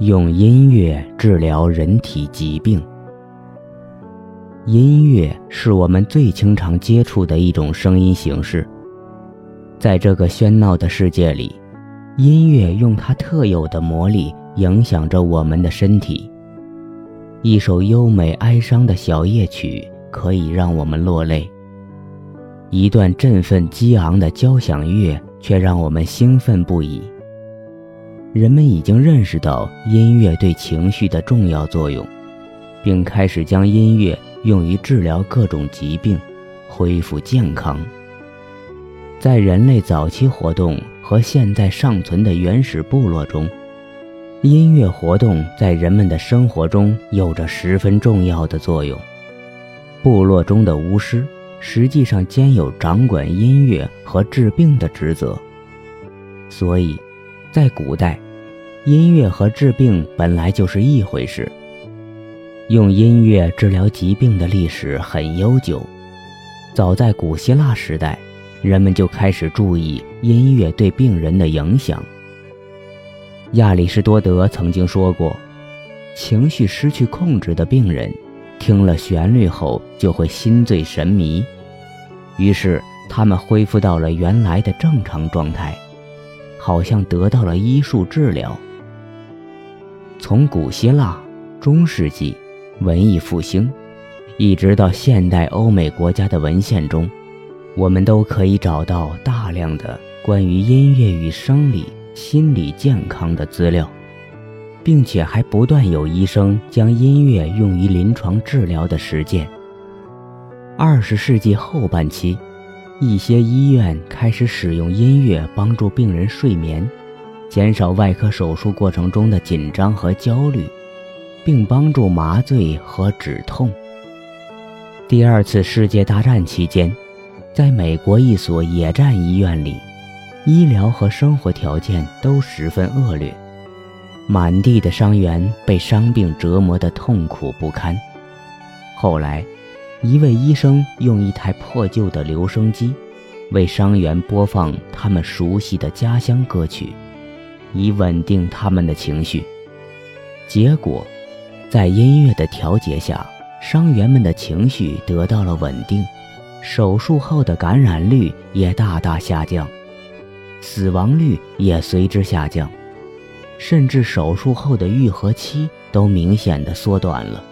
用音乐治疗人体疾病。音乐是我们最经常接触的一种声音形式。在这个喧闹的世界里，音乐用它特有的魔力影响着我们的身体。一首优美哀伤的小夜曲可以让我们落泪，一段振奋激昂的交响乐却让我们兴奋不已。人们已经认识到音乐对情绪的重要作用，并开始将音乐用于治疗各种疾病，恢复健康。在人类早期活动和现在尚存的原始部落中，音乐活动在人们的生活中有着十分重要的作用。部落中的巫师实际上兼有掌管音乐和治病的职责，所以。在古代，音乐和治病本来就是一回事。用音乐治疗疾病的历史很悠久，早在古希腊时代，人们就开始注意音乐对病人的影响。亚里士多德曾经说过：“情绪失去控制的病人，听了旋律后就会心醉神迷，于是他们恢复到了原来的正常状态。”好像得到了医术治疗。从古希腊、中世纪、文艺复兴，一直到现代欧美国家的文献中，我们都可以找到大量的关于音乐与生理、心理健康的资料，并且还不断有医生将音乐用于临床治疗的实践。二十世纪后半期。一些医院开始使用音乐帮助病人睡眠，减少外科手术过程中的紧张和焦虑，并帮助麻醉和止痛。第二次世界大战期间，在美国一所野战医院里，医疗和生活条件都十分恶劣，满地的伤员被伤病折磨得痛苦不堪。后来。一位医生用一台破旧的留声机，为伤员播放他们熟悉的家乡歌曲，以稳定他们的情绪。结果，在音乐的调节下，伤员们的情绪得到了稳定，手术后的感染率也大大下降，死亡率也随之下降，甚至手术后的愈合期都明显的缩短了。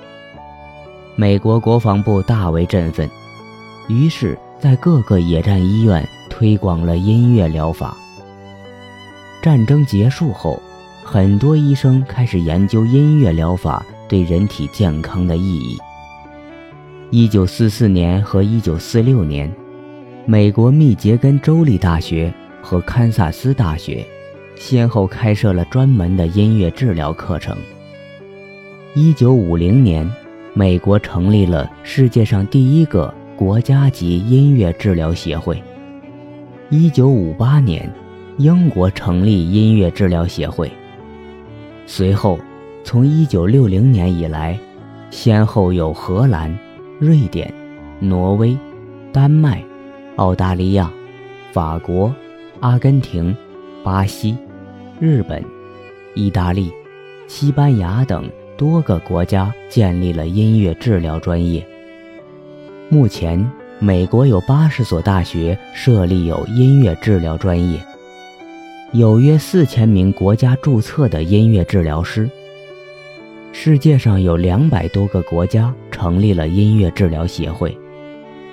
美国国防部大为振奋，于是，在各个野战医院推广了音乐疗法。战争结束后，很多医生开始研究音乐疗法对人体健康的意义。一九四四年和一九四六年，美国密歇根州立大学和堪萨斯大学先后开设了专门的音乐治疗课程。一九五零年。美国成立了世界上第一个国家级音乐治疗协会。一九五八年，英国成立音乐治疗协会。随后，从一九六零年以来，先后有荷兰、瑞典、挪威、丹麦、澳大利亚、法国、阿根廷、巴西、日本、意大利、西班牙等。多个国家建立了音乐治疗专业。目前，美国有八十所大学设立有音乐治疗专业，有约四千名国家注册的音乐治疗师。世界上有两百多个国家成立了音乐治疗协会，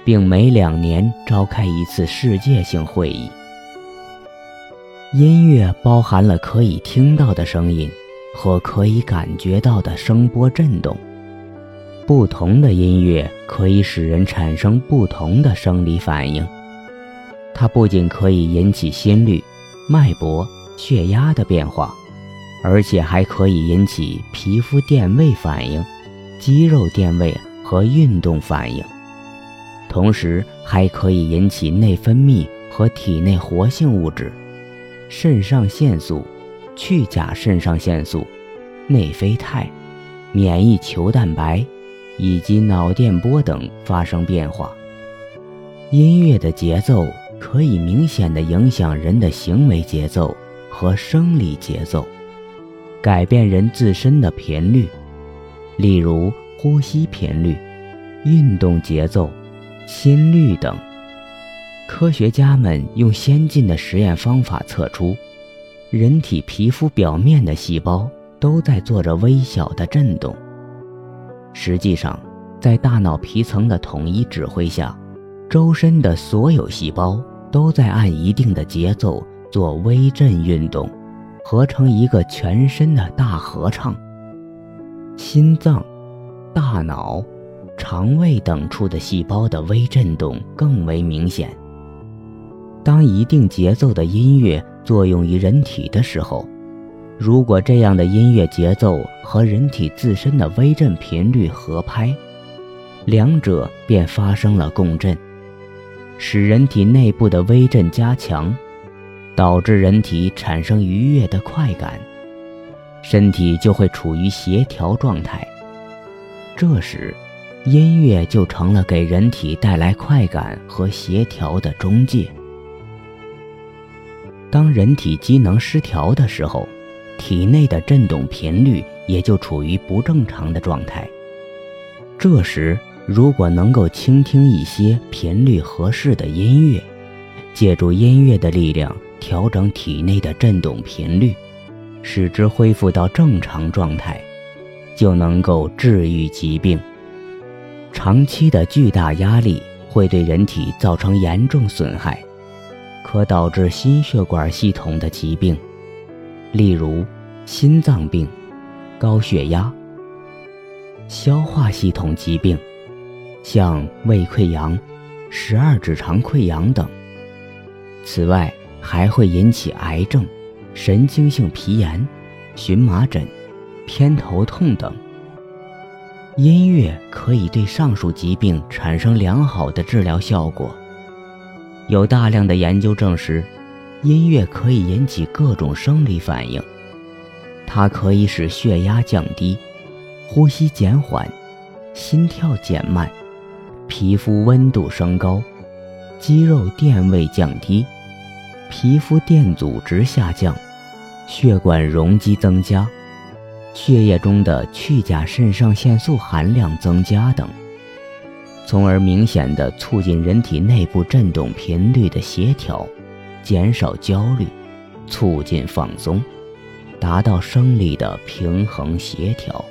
并每两年召开一次世界性会议。音乐包含了可以听到的声音。和可以感觉到的声波震动，不同的音乐可以使人产生不同的生理反应。它不仅可以引起心率、脉搏、血压的变化，而且还可以引起皮肤电位反应、肌肉电位和运动反应，同时还可以引起内分泌和体内活性物质、肾上腺素。去甲肾上腺素、内啡肽、免疫球蛋白以及脑电波等发生变化。音乐的节奏可以明显的影响人的行为节奏和生理节奏，改变人自身的频率，例如呼吸频率、运动节奏、心率等。科学家们用先进的实验方法测出，人体皮肤表面的细胞都在做着微小的震动。实际上，在大脑皮层的统一指挥下，周身的所有细胞都在按一定的节奏做微震运动，合成一个全身的大合唱。心脏、大脑、肠胃等处的细胞的微震动更为明显。当一定节奏的音乐作用于人体的时候，如果这样的音乐节奏和人体自身的微振频率合拍，两者便发生了共振，使人体内部的微振加强，导致人体产生愉悦的快感，身体就会处于协调状态。这时，音乐就成了给人体带来快感和协调的中介。当人体机能失调的时候，体内的振动频率也就处于不正常的状态。这时，如果能够倾听一些频率合适的音乐，借助音乐的力量调整体内的振动频率，使之恢复到正常状态，就能够治愈疾病。长期的巨大压力会对人体造成严重损害。可导致心血管系统的疾病，例如心脏病、高血压、消化系统疾病，像胃溃疡、十二指肠溃疡等。此外，还会引起癌症、神经性皮炎、荨麻疹、偏头痛等。音乐可以对上述疾病产生良好的治疗效果。有大量的研究证实，音乐可以引起各种生理反应。它可以使血压降低、呼吸减缓、心跳减慢、皮肤温度升高、肌肉电位降低、皮肤电阻值下降、血管容积增加、血液中的去甲肾上腺素含量增加等。从而明显的促进人体内部振动频率的协调，减少焦虑，促进放松，达到生理的平衡协调。